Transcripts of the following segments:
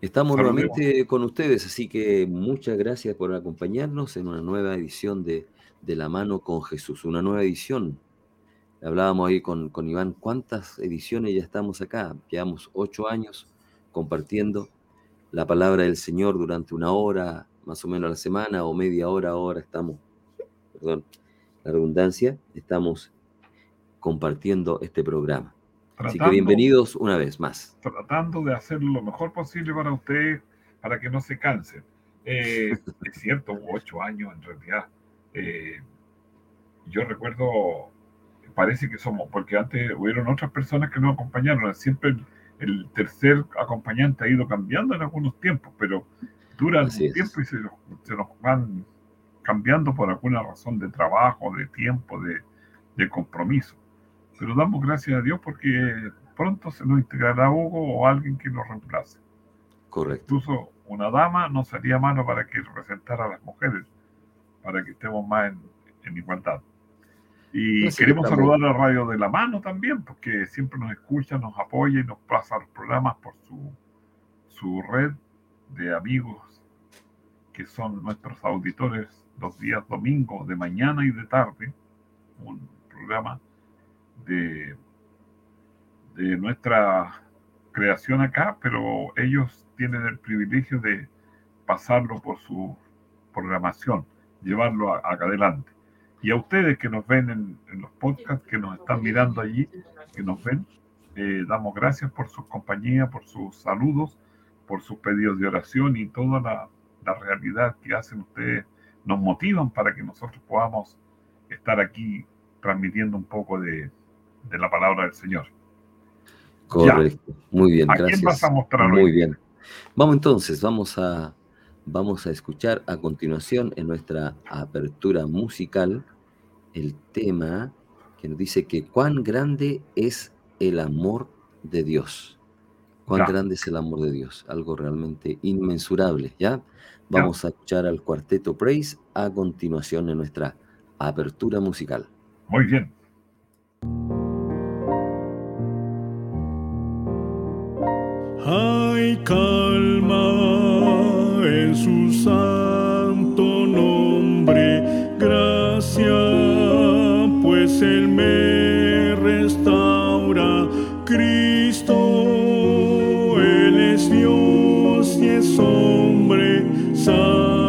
estamos nuevamente con ustedes, así que muchas gracias por acompañarnos en una nueva edición de De la mano con Jesús, una nueva edición. Hablábamos ahí con, con Iván, ¿cuántas ediciones ya estamos acá? Llevamos ocho años compartiendo la palabra del Señor durante una hora, más o menos a la semana, o media hora, ahora estamos, perdón, la redundancia, estamos compartiendo este programa. Así que bienvenidos una vez más. Tratando de hacer lo mejor posible para ustedes, para que no se cansen. Eh, es cierto, ocho años en realidad. Eh, yo recuerdo, parece que somos, porque antes hubieron otras personas que nos acompañaron. Siempre el, tercer acompañante ha ido cambiando en algunos tiempos, pero dura un tiempo y se, se, nos van cambiando por alguna razón de trabajo, de tiempo, de, de compromiso. Pero damos gracias a Dios porque pronto se nos integrará Hugo o alguien que nos reemplace. Correcto. Incluso una dama no sería malo para que representara a las mujeres, para que estemos más en, igualdad. Y queremos saludar a Radio de la Mano también, porque siempre nos escucha, nos apoya y nos pasa los programas por su, su red de amigos que son nuestros auditores los días domingos, de mañana y de tarde. Un programa de, nuestra creación acá, pero ellos tienen el privilegio de pasarlo por su programación, llevarlo acá adelante. Y a ustedes que nos ven en, los podcasts, que nos están mirando allí, que nos ven, eh, damos gracias por su compañía, por sus saludos, por sus pedidos de oración y toda la realidad que hacen ustedes nos motivan para que nosotros podamos estar aquí transmitiendo un poco de, de la palabra del Señor. Correcto. Muy bien, ¿A gracias. Quién vas a mostrar Muy bien. Vamos entonces, vamos a, vamos a escuchar a continuación en nuestra apertura musical el tema que nos dice que cuán grande es el amor de Dios. Cuán grande es el amor de Dios. Algo realmente inmensurable, ¿ya? Vamos a escuchar al cuarteto Praise a continuación en nuestra apertura musical. Muy bien. Hay calma en su santo nombre, gracia, pues Él me restaura. Cristo, Él es Dios y es hombre, sabe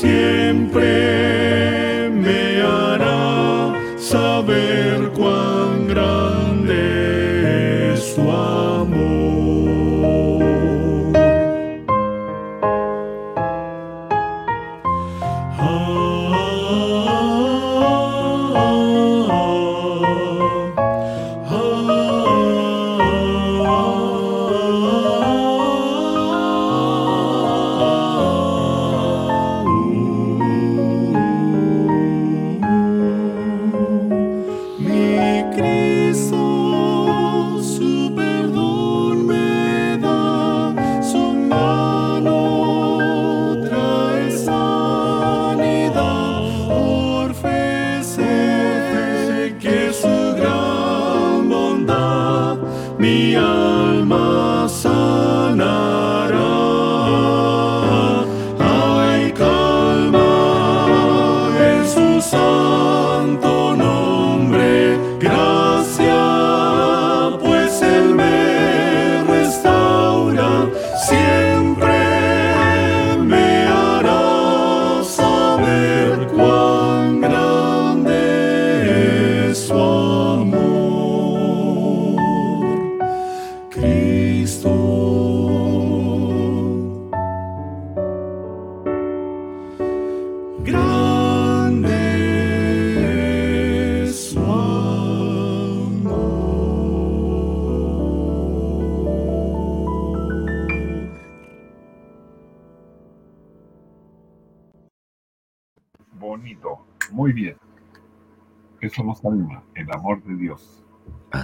siempre.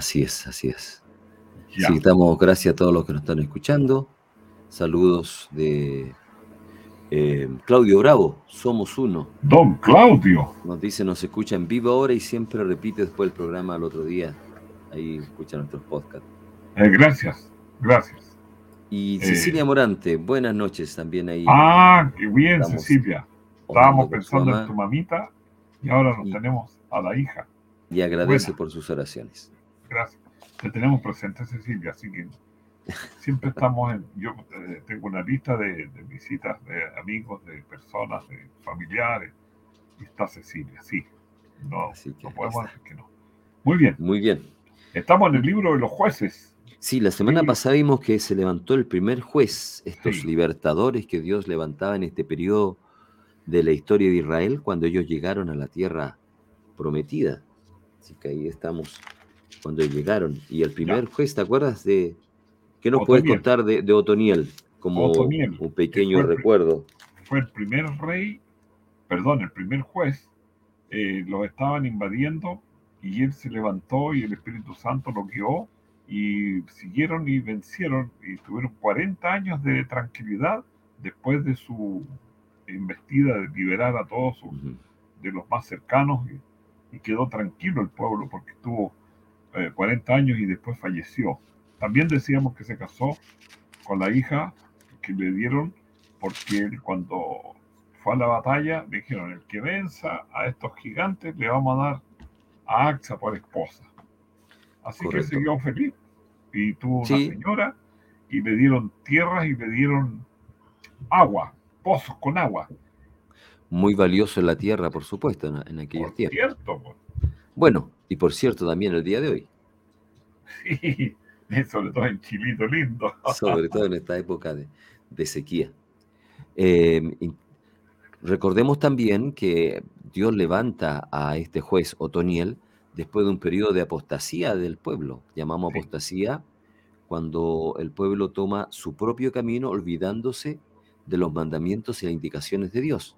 Así es, así es. Ya. Sí, damos gracias a todos los que nos están escuchando. Saludos de eh, Claudio Bravo, somos uno. Don Claudio, Nos dice, nos escucha en vivo ahora y siempre repite después el programa al otro día. Ahí escucha nuestros podcasts. eh, gracias, gracias. Y Eh. Cecilia Morante, buenas noches también ahí. Ah, qué bien, Estamos Cecilia. Estábamos pensando en tu mamita y ahora nos Y- tenemos a la hija. Y agradece buena. por sus oraciones. Gracias. Te tenemos presente, Cecilia, así que siempre estamos en. Yo eh, tengo una lista de, de visitas de amigos, de personas, de familiares, y está Cecilia, sí. No, no podemos decir que no. Muy bien, Muy bien. estamos en el libro de los jueces. Sí, la semana Sí. pasada vimos que se levantó el primer juez, estos Sí. libertadores que Dios levantaba en este periodo de la historia de Israel cuando ellos llegaron a la tierra prometida. Así que ahí estamos cuando llegaron. Y el primer juez, ¿te acuerdas de qué nos puedes contar de, de Otoniel? Como Otoniel, un pequeño que fue recuerdo. Fue el primer rey, perdón, el primer juez. eh, los estaban invadiendo y él se levantó y el Espíritu Santo lo guió y siguieron y vencieron y tuvieron 40 años de tranquilidad después de su investida de liberar a todos sus de los más cercanos y, y quedó tranquilo el pueblo porque estuvo eh, 40 años y después falleció. También decíamos que se casó con la hija que le dieron porque él cuando fue a la batalla le dijeron, el que venza a estos gigantes le vamos a dar a Axa por esposa. Así Correcto. que siguió feliz y tuvo una señora y le dieron tierras y le dieron agua, pozos con agua. Muy valioso en la tierra, por supuesto, en, en aquellos Por tiempos. cierto, pues. Bueno, y por cierto también el día de hoy, Sí, sobre todo en Chilito lindo. sobre todo en esta época de, de sequía. Eh, y recordemos también que Dios levanta a este juez Otoniel después de un periodo de apostasía del pueblo. Llamamos Sí. apostasía cuando el pueblo toma su propio camino olvidándose de los mandamientos y las indicaciones de Dios.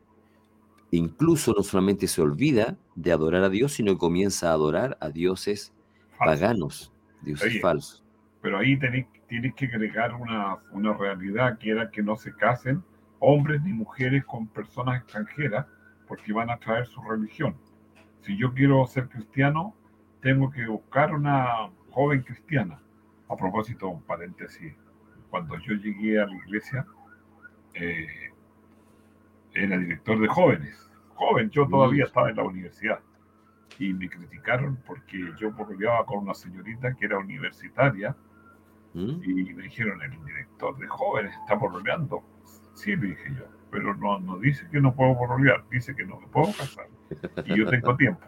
Incluso no solamente se olvida de adorar a Dios, sino que comienza a adorar a dioses Falso. paganos, dioses Oye, falsos. Pero ahí tenés, tienes que agregar una, una realidad que era que no se casen hombres ni mujeres con personas extranjeras porque van a traer su religión. Si yo quiero ser cristiano, tengo que buscar una joven cristiana. A propósito, un paréntesis, cuando yo llegué a la iglesia, eh, era director de jóvenes. Joven, yo todavía Mm. estaba en la universidad. Y me criticaron porque yo peleaba con una señorita que era universitaria ¿Mm? y me dijeron, el director de jóvenes está pololeando. Sí, le dije yo, pero no, no dice que no puedo pololear, dice que no me puedo casar. Y yo tengo tiempo.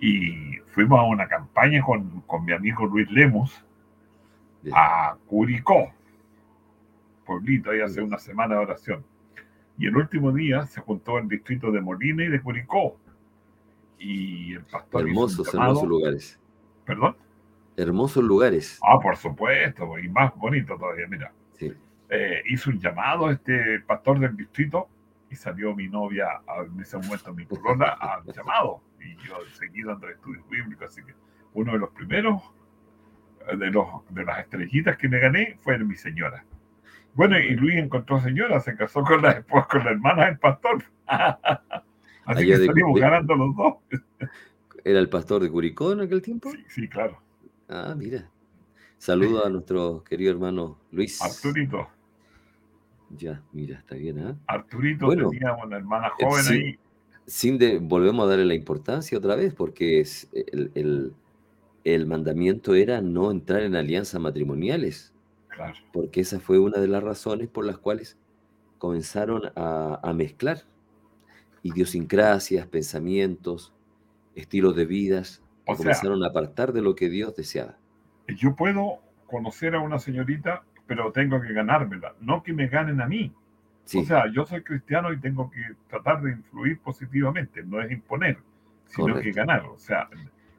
Y fuimos a una campaña con, con mi amigo Luis Lemos a Curicó, pueblito, ahí hace una semana de oración. Y el último día se juntó el distrito de Molina y de Curicó. Y el pastor Hermosos, hermosos lugares. Perdón. Hermosos lugares. Ah, por supuesto, y más bonito todavía, mira. Sí. eh, hizo un llamado este pastor del distrito y salió mi novia, en ese momento mi polola, al llamado. Y yo seguí dando estudios bíblicos, así que uno de los primeros eh, de, los, de las estrellitas que me gané fue mi señora. Bueno, y Luis encontró señora, se casó con la esposa, con la hermana del pastor. Así Allá que salimos de- ganando los dos. ¿Era el pastor de Curicó en aquel tiempo? Sí, sí, claro. Ah, mira. Saludo a nuestro querido hermano Luis. Arturito. Ya, mira, está bien, ¿eh? Arturito Bueno, tenía una hermana eh, joven ahí. Sin de, volvemos a darle la importancia otra vez, porque es el, el- el mandamiento era no entrar en alianzas matrimoniales, Claro. porque esa fue una de las razones por las cuales comenzaron a, a mezclar idiosincrasias, pensamientos, estilos de vidas, sea- comenzaron a apartar de lo que Dios deseaba. Yo puedo conocer a una señorita, pero tengo que ganármela, no que me ganen a mí. Sí, O sea, yo soy cristiano y tengo que tratar de influir positivamente, no es imponer, sino que ganar. O sea,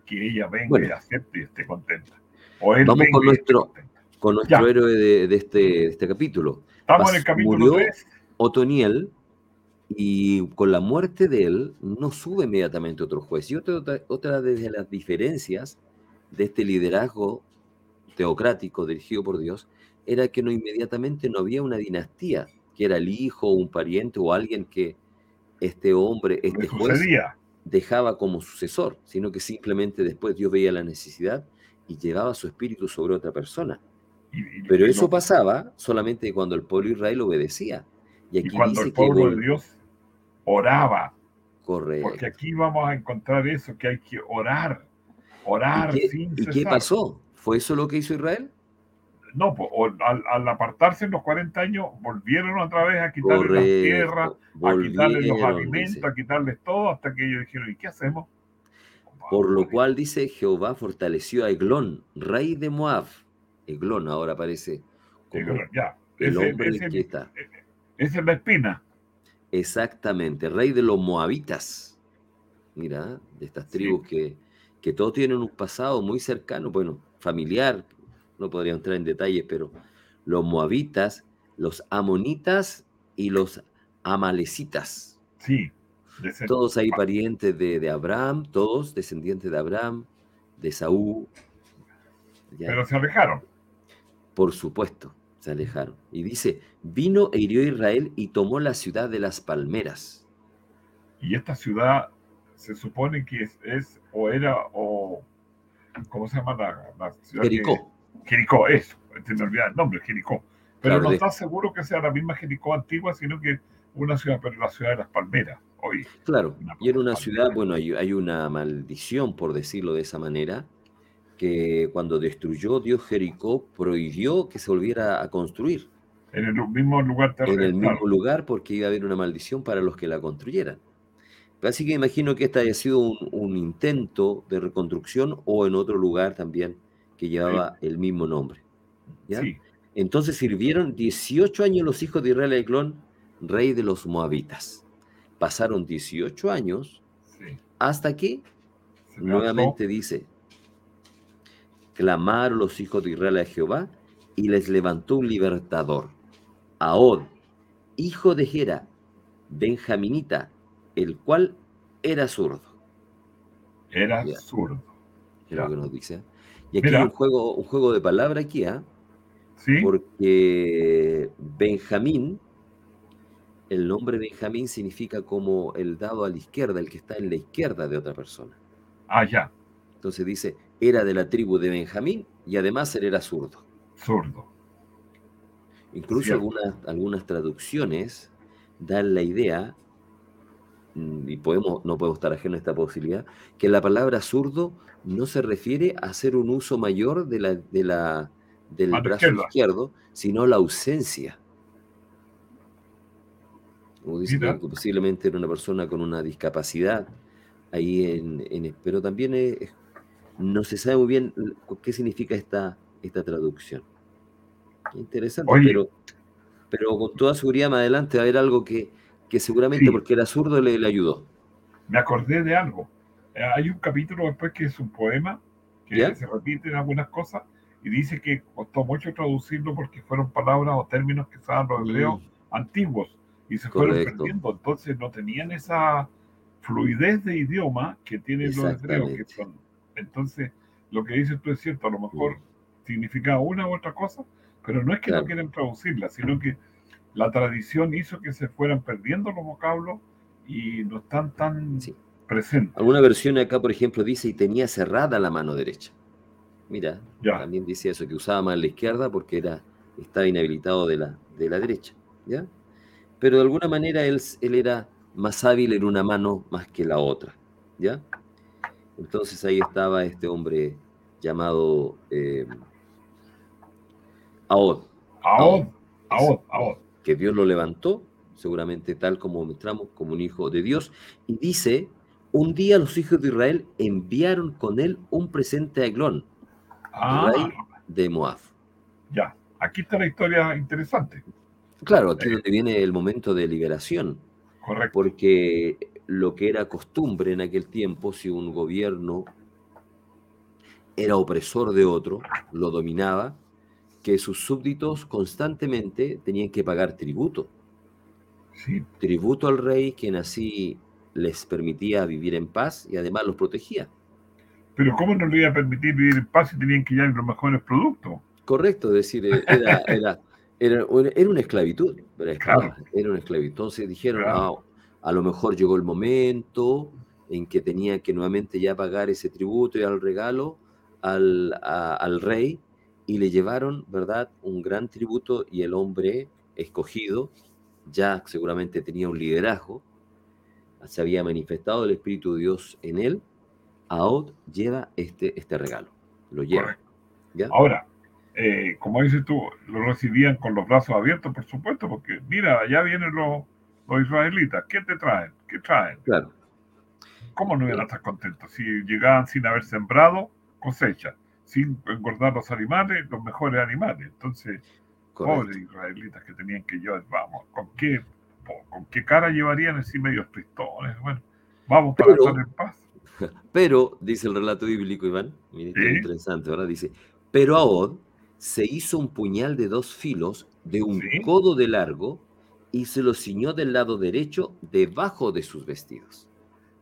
que ella venga Bueno. y acepte y esté contenta. O él Vamos con nuestro-. Con nuestro Ya. héroe de, de este, de este capítulo. Estamos en el capítulo murió 3. Otoniel, y con la muerte de él no sube inmediatamente otro juez. Y otra, de las diferencias de este liderazgo teocrático dirigido por Dios era que no inmediatamente no había una dinastía, que era el hijo, un pariente o alguien que este hombre, este juez, dejaba como sucesor, sino que simplemente después Dios veía la necesidad y llevaba su espíritu sobre otra persona. Pero eso pasaba solamente cuando el pueblo de Israel obedecía. Y Y aquí cuando dice el pueblo de Dios oraba, correcto. porque aquí vamos a encontrar eso, que hay que orar, orar ¿Y qué, sin y qué pasó? ¿Fue eso lo que hizo Israel? No, pues, al, al apartarse en los 40 años, volvieron otra vez a quitarles las tierras, Correcto. a quitarles los alimentos, dice. a quitarles todo, hasta que ellos dijeron, ¿y qué hacemos? Por lo cual dice Jehová fortaleció a Eglón, rey de Moab. Eglón ahora aparece como Digo, ya, el ese- hombre ese- que está. esa es la espina. Exactamente, rey de los moabitas. Mira, de estas Sí. tribus que, que todos tienen un pasado muy cercano, bueno, familiar, no podría entrar en detalles, pero los moabitas, los amonitas y los amalecitas. Sí. Todos ahí parientes de, de Abraham, todos descendientes de Abraham, de Saúl. ¿ya? Pero se alejaron. Por supuesto, se alejaron. Y dice, vino e hirió a Israel y tomó la ciudad de las palmeras. Y esta ciudad se supone que es, es o era, o. ¿Cómo se llama la, la ciudad? que- Jericó. Jericó, eso. Se me olvida el nombre, Jericó. Pero Claro, no de- está seguro que sea la misma Jericó antigua, sino que una ciudad, pero la ciudad de las palmeras, hoy. Claro, y era una ciudad, bueno, hay, hay una maldición, por decirlo de esa manera, que cuando destruyó Dios Jericó, prohibió que se volviera a construir En el mismo lugar en terrestre. el mismo lugar porque iba a haber una maldición para los que la construyeran. Así que imagino que este haya sido un, un intento de reconstrucción o en otro lugar también que llevaba el mismo nombre. ¿ya? Sí, Entonces sirvieron 18 años los hijos de Israel a rey de los moabitas. Pasaron 18 años sí. hasta que nuevamente dice, clamaron los hijos de Israel a Jehová y les levantó un libertador, Ahod, hijo de Gera, benjaminita, el cual era zurdo. Era Ya. zurdo. Es lo que nos dice. Y aquí Mira. hay un juego, un juego de palabra aquí, ¿ah? Sí, porque Benjamín, el nombre Benjamín significa como el dado a la izquierda, el que está en la izquierda de otra persona. ah, ya, Entonces dice, era de la tribu de Benjamín y además él era zurdo. zurdo. Incluso algunas, algunas traducciones dan la idea, mm, y podemos, no podemos estar ajenos a esta posibilidad, que la palabra zurdo no se refiere a hacer un uso mayor de la, de la, del brazo izquierda. izquierdo, sino la ausencia. Como dice Mira. que posiblemente era una persona con una discapacidad ahí en, en- pero también es- no se sabe muy bien qué significa esta, esta traducción. Qué interesante, Oye. pero, pero con toda seguridad más adelante va a haber algo que, que seguramente Sí. porque era zurdo le, le ayudó. Me acordé de algo. Eh, hay un capítulo después que es un poema que ¿Ya? se repiten algunas cosas y dice que costó mucho traducirlo porque fueron palabras o términos que usaban los hebreos Mm, antiguos y se fueron perdiendo. Entonces no tenían esa fluidez de idioma que tienen los hebreos. Que Exactamente. son. Entonces, lo que dices tú es cierto, a lo mejor significa una u otra cosa, pero no es que Claro. no quieren traducirla, sino que la tradición hizo que se fueran perdiendo los vocablos y no están tan Sí. presentes. Alguna versión acá, por ejemplo, dice y tenía cerrada la mano derecha. Mira, Ya. también dice eso, que usaba más la izquierda porque era, estaba inhabilitado de la, de la derecha. ¿ya? Pero de alguna manera él, él era más hábil en una mano más que la otra. ¿ya? Entonces ahí estaba este hombre llamado eh, Ahod, Ahod, Ahod, Ahod. que Dios lo levantó, seguramente tal como mostramos, como un hijo de Dios. Y dice, un día los hijos de Israel enviaron con él un presente a Eglón, Ah, rey de Moab. ya. Aquí está la historia interesante. Claro, aquí es donde viene el momento de liberación, Correcto. porque lo que era costumbre en aquel tiempo, si un gobierno era opresor de otro, lo dominaba, que sus súbditos constantemente tenían que pagar tributo. Sí, Tributo al rey, quien así les permitía vivir en paz y además los protegía. pero ¿cómo no le iba a permitir vivir en paz si tenían que llevar los mejores productos? Correcto, es decir, eh, era, era, era, una- era una esclavitud, era, Claro. era una esclavitud. Entonces dijeron, Claro. "Ah, a lo mejor llegó el momento en que tenía que nuevamente ya pagar ese tributo y al regalo al, a- al rey y le llevaron, ¿verdad?, un gran tributo y el hombre escogido ya seguramente tenía un liderazgo, se había manifestado el Espíritu de Dios en él, Ahod lleva este, este regalo, lo lleva. ¿ya? Ahora, eh, como dices tú, lo recibían con los brazos abiertos, por supuesto, porque mira, allá vienen los, los israelitas. ¿Qué te traen? ¿Qué traen? Claro. ¿Cómo no iban a estar contentos? Si llegaban sin haber sembrado, cosecha. Sin engordar los animales, los mejores animales. Entonces, Correcto. pobres israelitas que tenían que llevar, vamos, ¿con qué, con qué cara llevarían así medios tristones? Bueno, vamos para Pero- estar en paz. Pero, dice el relato bíblico, Iván, mire, Sí. interesante, ¿verdad? Dice, pero Ahod se hizo un puñal de dos filos de un Sí. codo de largo y se lo ciñó del lado derecho debajo de sus vestidos.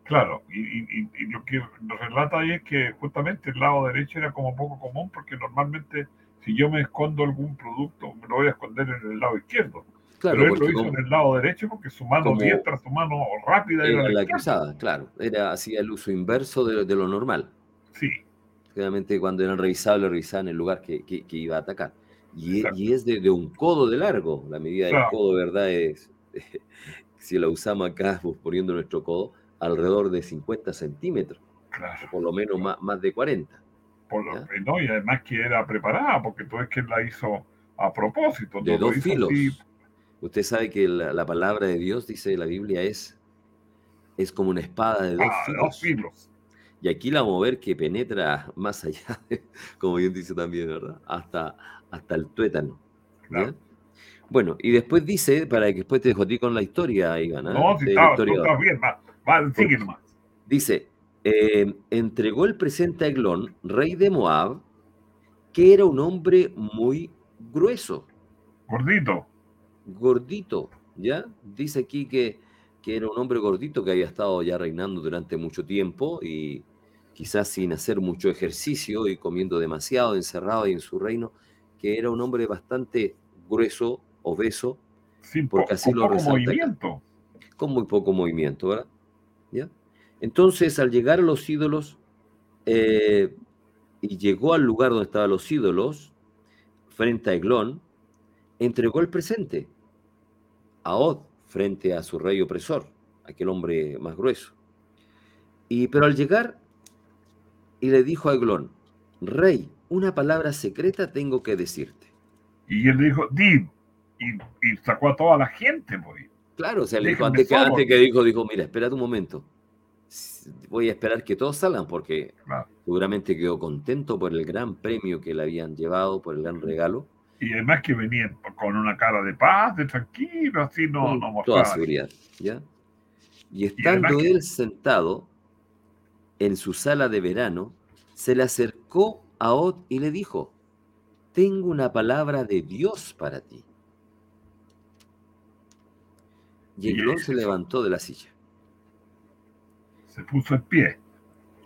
Claro, y, y- y- y lo que nos relata ahí es que justamente el lado derecho era como poco común porque normalmente si yo me escondo algún producto me lo voy a esconder en el lado izquierdo. Claro, Pero él lo hizo como en el lado derecho porque su mano diestra, su mano rápida era, era la cruzada, claro, era hacía el uso inverso de, de lo normal. Sí, Generalmente cuando eran revisables, revisaban en el lugar que, que- que iba a atacar. Y, e- y es de, de un codo de largo, la medida del Claro. codo, ¿verdad? Es, si la usamos acá, pues, poniendo nuestro codo, alrededor de 50 centímetros, claro. o por lo menos más, más de 40. Por no, y además que era preparada porque tú es que la hizo a propósito. De dos filos. así. Usted sabe que la, la palabra de Dios, dice la Biblia, es, es como una espada de dos Ah, filos. dos filos. Y aquí la vamos a ver que penetra más allá, de- como bien dice también, ¿verdad? Hasta, hasta el tuétano. Bueno, y después dice, para que después te dejo a ti con la historia, Iván. ¿ah? No, si estaba, bien, va, va, sigue nomás. Dice, eh, entregó el presente a Eglón, rey de Moab, que era un hombre muy grueso, Gordito. gordito, ¿ya? Dice aquí que, que era un hombre gordito que había estado ya reinando durante mucho tiempo y quizás sin hacer mucho ejercicio y comiendo demasiado, encerrado ahí en su reino, que era un hombre bastante grueso, obeso, Sin Porque po- así con lo poco movimiento. con muy poco movimiento, ¿verdad? ¿Ya? Entonces, al llegar a los ídolos, eh, y llegó al lugar donde estaban los ídolos, frente a Eglón, entregó el presente a Od, frente a su rey opresor, aquel hombre más grueso. Y, pero al llegar, y le dijo a Eglón, rey, una palabra secreta tengo que decirte. Y él dijo, di. Y, y sacó a toda la gente, pues. Claro, o sea, le dijo, antes que, antes que dijo, dijo, mira, espérate un momento. Voy a esperar que todos salgan porque Claro. seguramente quedó contento por el gran premio que le habían llevado, por el gran regalo, Y además que venían con una cara de paz, de tranquilo, así no, con no toda seguridad. ¿ya? Y estando él sentado en su sala de verano, se le acercó a Od y le dijo, tengo una palabra de Dios para ti. Y Eglón se levantó de la silla. Se puso en pie.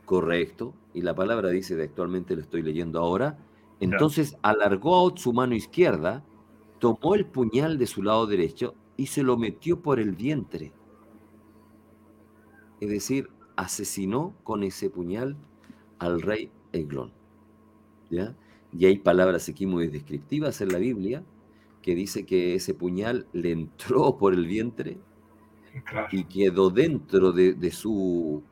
Correcto. Y la palabra dice, de actualmente lo estoy leyendo ahora. Entonces alargó a Od su mano izquierda, tomó el puñal de su lado derecho y se lo metió por el vientre. Es decir, asesinó con ese puñal al rey Eglón. ¿Ya? Y hay palabras aquí muy descriptivas en la Biblia que dice que ese puñal le entró por el vientre Claro. y quedó dentro de, de su,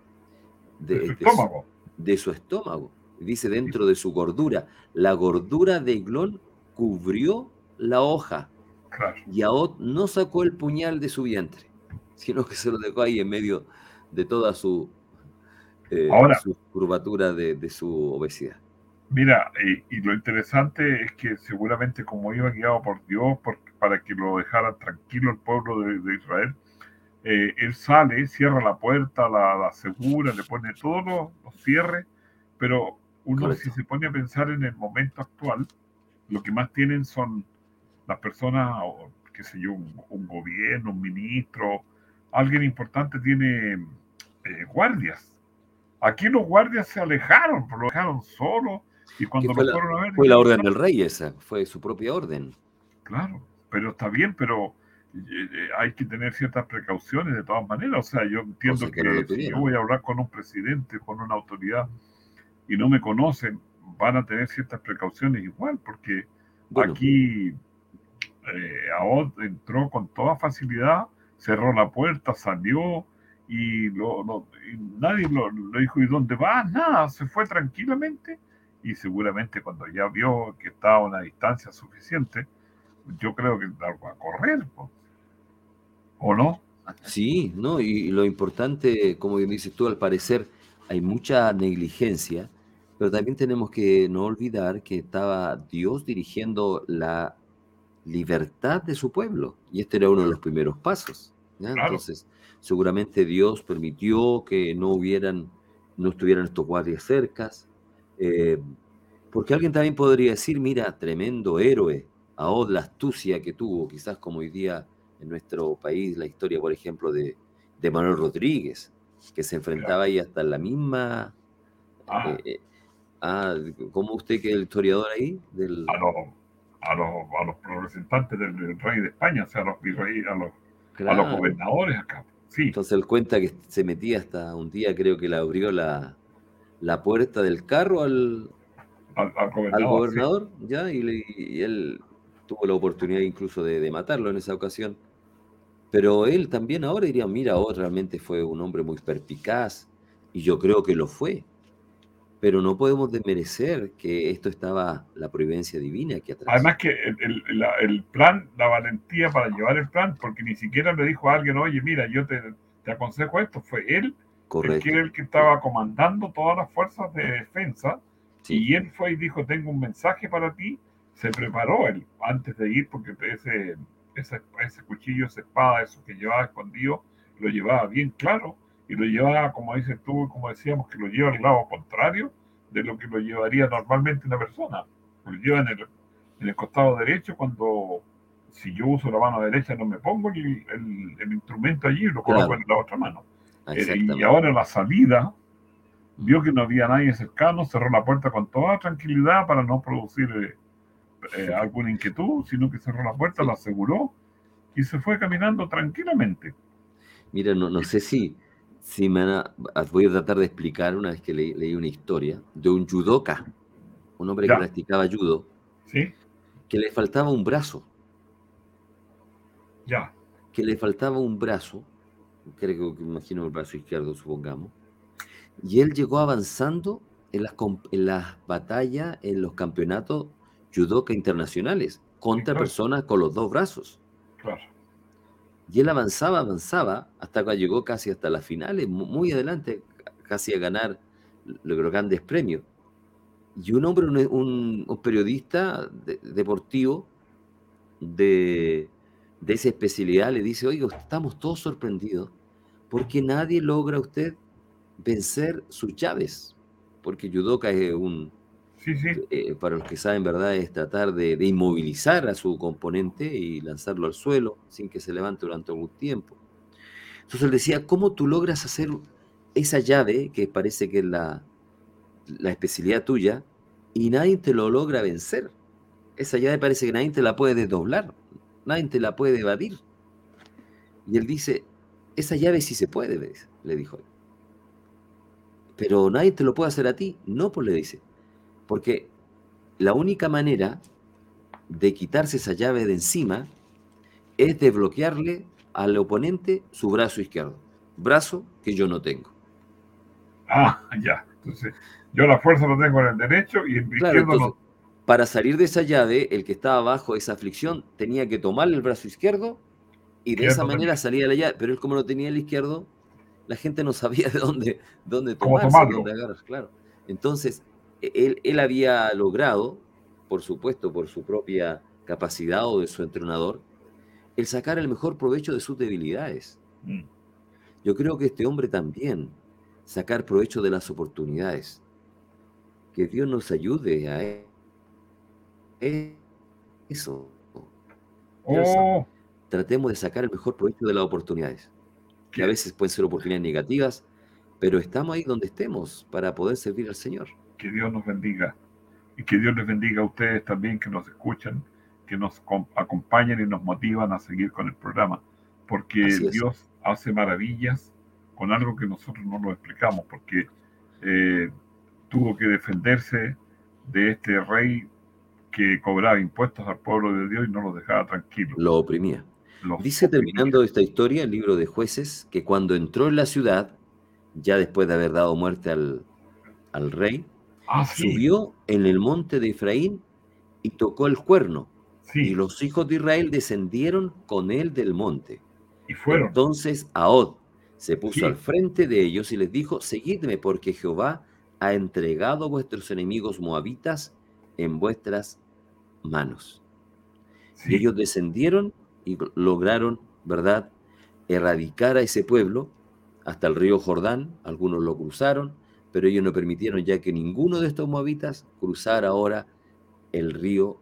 De su de su- estómago. de su estómago. Dice dentro de su gordura. La gordura de Eglón cubrió la hoja Claro. y Ahod no sacó el puñal de su vientre, sino que se lo dejó ahí en medio de toda su, eh, Ahora- su curvatura de, de su obesidad. Mira, y, y lo interesante es que seguramente como iba guiado por Dios por- para que lo dejara tranquilo el pueblo de, de Israel, eh, él sale, cierra la puerta, la, la asegura, le pone todos los, los cierres, pero uno Correcto. si se pone a pensar en el momento actual, lo que más tienen son las personas, o, qué sé yo, un, un gobierno, un ministro, alguien importante tiene eh, guardias. Aquí los guardias se alejaron, lo dejaron solo y cuando fue lo la- fueron a ver... Fue la orden del rey esa, fue su propia orden. Claro, pero está bien, pero eh, eh, hay que tener ciertas precauciones de todas maneras. O sea, yo entiendo que si yo voy a hablar con un presidente, con una autoridad y no me conocen, van a tener ciertas precauciones igual, porque Bueno, aquí eh, entró con toda facilidad, cerró la puerta, salió y, lo- lo- y nadie lo, lo dijo, ¿y dónde vas? Nada, se fue tranquilamente y seguramente cuando ya vio que estaba a una distancia suficiente, yo creo que largó a correr, po. ¿o no? sí, ¿no? Y lo importante, como bien dices tú, al parecer hay mucha negligencia, pero también tenemos que no olvidar que estaba Dios dirigiendo la libertad de su pueblo, y este era uno de los primeros pasos. ¿ya? Claro. Entonces, seguramente Dios permitió que no hubieran, no estuvieran estos guardias cercas, eh, porque alguien también podría decir, mira, tremendo héroe, Ahod la astucia que tuvo, quizás como hoy día en nuestro país, la historia, por ejemplo, de, de Manuel Rodríguez, que se enfrentaba ahí hasta la misma... Ah. eh, eh, ah, ¿cómo usted que es el historiador ahí? Del, A los, a los, a los representantes del, del rey de España, o sea, a los virreyes, a los, a los gobernadores acá. Sí, Entonces él cuenta que se metía hasta un día, creo que le abrió la, la puerta del carro al, al, al gobernador. al sí. gobernador, ¿ya? Y, él tuvo la oportunidad incluso de, de matarlo en esa ocasión. Pero él también ahora diría, mira, oh, realmente fue un hombre muy perspicaz, y yo creo que lo fue. Pero no podemos desmerecer que esto estaba la providencia divina aquí atrás. Además que el, el- la- el plan, la valentía para llevar el plan, porque ni siquiera le dijo a alguien, oye, mira, yo te, te aconsejo esto, fue él, Correcto. que era el que estaba comandando todas las fuerzas de defensa, Sí, y él fue y dijo, tengo un mensaje para ti, se preparó él antes de ir, porque ese, ese, ese cuchillo, esa espada, eso que llevaba escondido, lo llevaba bien claro, y lo llevaba, como dices tú, como decíamos, que lo lleva al lado contrario de lo que lo llevaría normalmente una persona. Lo lleva en el, en el costado derecho cuando, si yo uso la mano derecha, no me pongo el, el- el instrumento allí, lo coloco Claro. en la otra mano. Eh, y ahora la salida, vio que no había nadie cercano, cerró la puerta con toda tranquilidad para no producir eh, eh, alguna inquietud, sino que cerró la puerta, la aseguró y se fue caminando tranquilamente. Mira, no, no sé si, si me a, voy a tratar de explicar una vez que leí, leí una historia de un judoka, un hombre Ya. que practicaba judo, ¿Sí? que le faltaba un brazo, Ya. que le faltaba un brazo, creo que imagino el brazo izquierdo, supongamos, y él llegó avanzando en las, en las batallas, en los campeonatos judoka internacionales, contra claro. personas con los dos brazos. Claro. Y él avanzaba, avanzaba, hasta que llegó casi hasta las finales, mu- muy adelante, casi a ganar los grandes premios. Y un hombre, un, un- un periodista de- deportivo de, de esa especialidad le dice, oiga, estamos todos sorprendidos porque nadie logra usted vencer sus llaves. Porque judoka es un, Sí, sí. eh, para los que saben, ¿verdad? Es tratar de, de inmovilizar a su componente y lanzarlo al suelo sin que se levante durante algún tiempo. Entonces él decía, ¿cómo tú logras hacer esa llave, que parece que es la, la especialidad tuya, y nadie te lo logra vencer? Esa llave parece que nadie te la puede desdoblar, nadie te la puede evadir. Y él dice, esa llave sí se puede, le dijo él. Pero nadie te lo puede hacer a ti. No, pues le dice. Porque la única manera de quitarse esa llave de encima es desbloquearle al oponente su brazo izquierdo. Brazo que yo no tengo. Ah, ya. Entonces, yo la fuerza lo tengo en el derecho y el izquierdo no. Para salir de esa llave, el que estaba bajo esa aflicción tenía que tomarle el brazo izquierdo y de esa manera salía la llave. Pero él, como no tenía el izquierdo, la gente no sabía de dónde, dónde tomarse, dónde agarrar. Claro. Entonces, e, él, él había logrado, por supuesto, por su propia capacidad o de su entrenador, el sacar el mejor provecho de sus debilidades. Mm. Yo creo que este hombre también, sacar provecho de las oportunidades. Que Dios nos ayude a e, eso. Oh. Tratemos de sacar el mejor provecho de las oportunidades. Que a veces pueden ser oportunidades negativas, pero estamos ahí donde estemos para poder servir al Señor. Que Dios nos bendiga. Y que Dios les bendiga a ustedes también que nos escuchan que nos acompañan y nos motivan a seguir con el programa, porque Dios hace maravillas con algo que nosotros no lo explicamos, porque eh, tuvo que defenderse de este rey que cobraba impuestos al pueblo de Dios y no lo dejaba tranquilo. Lo oprimía. Dice terminando esta historia, el libro de jueces, que cuando entró en la ciudad, ya después de haber dado muerte al, al rey, ah, subió en el monte de Efraín y tocó el cuerno y los hijos de Israel descendieron con él del monte. Y fueron. Entonces Ahod se puso al frente de ellos y les dijo, seguidme porque Jehová ha entregado a vuestros enemigos moabitas en vuestras manos. Y ellos descendieron y lograron, ¿verdad?, erradicar a ese pueblo hasta el río Jordán. Algunos lo cruzaron, pero ellos no permitieron ya que ninguno de estos moabitas cruzara ahora el río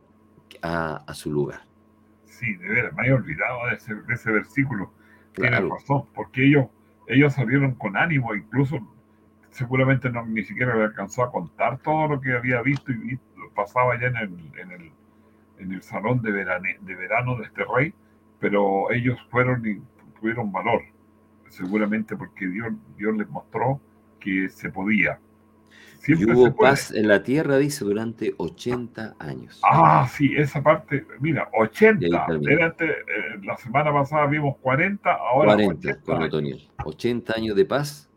a, su lugar. Sí, de veras, me había olvidado de ese, versículo. Tienes razón, porque ellos, ellos salieron con ánimo, incluso seguramente no, ni siquiera le alcanzó a contar todo lo que había visto y pasaba ya en el, en el, en el salón de, de verano de este rey, pero ellos fueron y tuvieron valor, seguramente porque Dios, Dios les mostró que se podía y hubo paz en la tierra, dice, durante 80 años. Ah, sí, esa parte, mira, 80. Eh, la semana pasada vimos 40, ahora 40, 80 con 80 años de paz.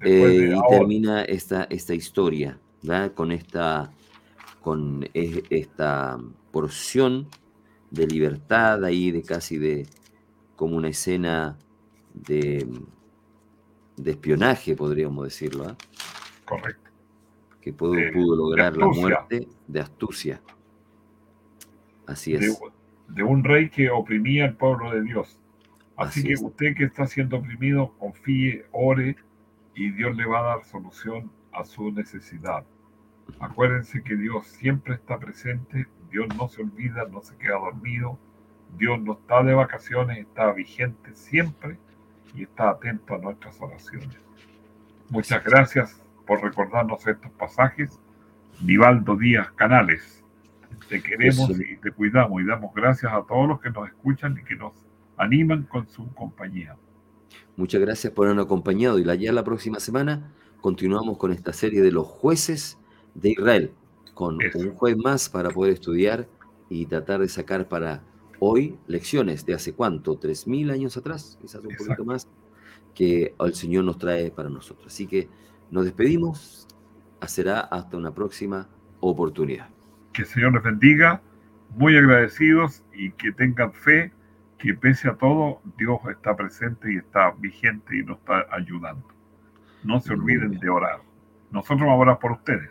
Eh, y termina esta, esta historia, ¿verdad? Con esta, con esta porción de libertad ahí, de casi de, como una escena de, de espionaje, podríamos decirlo. ¿eh? Correcto que pudo, pudo lograr la muerte de astucia. Así es. De, un rey que oprimía al pueblo de Dios. Así, que usted que está siendo oprimido, confíe, ore y Dios le va a dar solución a su necesidad. Acuérdense que Dios siempre está presente, Dios no se olvida, no se queda dormido, Dios no está de vacaciones, está vigente siempre y está atento a nuestras oraciones. Muchas gracias por recordarnos estos pasajes. Vivaldo Díaz Canales, te queremos y te cuidamos y damos gracias a todos los que nos escuchan y que nos animan con su compañía. Muchas gracias por habernos acompañado y ya la próxima semana continuamos con esta serie de los jueces de Israel, con un juez más para poder estudiar y tratar de sacar para hoy lecciones de hace cuánto, tres mil años atrás, quizás un poquito más, que el Señor nos trae para nosotros. Así que nos despedimos. Será hasta una próxima oportunidad. Que el Señor les bendiga, muy agradecidos y que tengan fe que pese a todo Dios está presente y está vigente y nos está ayudando. No se olviden de orar. Nosotros vamos a orar por ustedes,